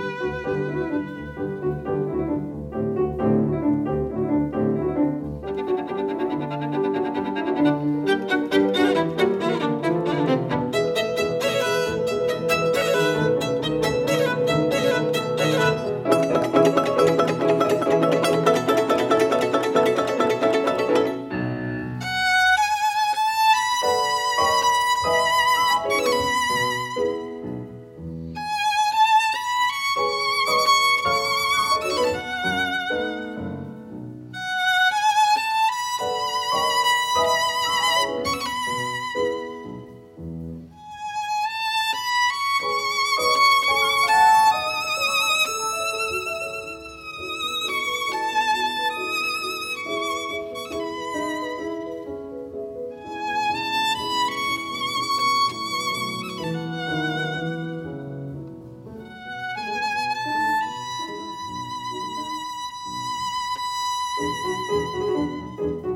Música Música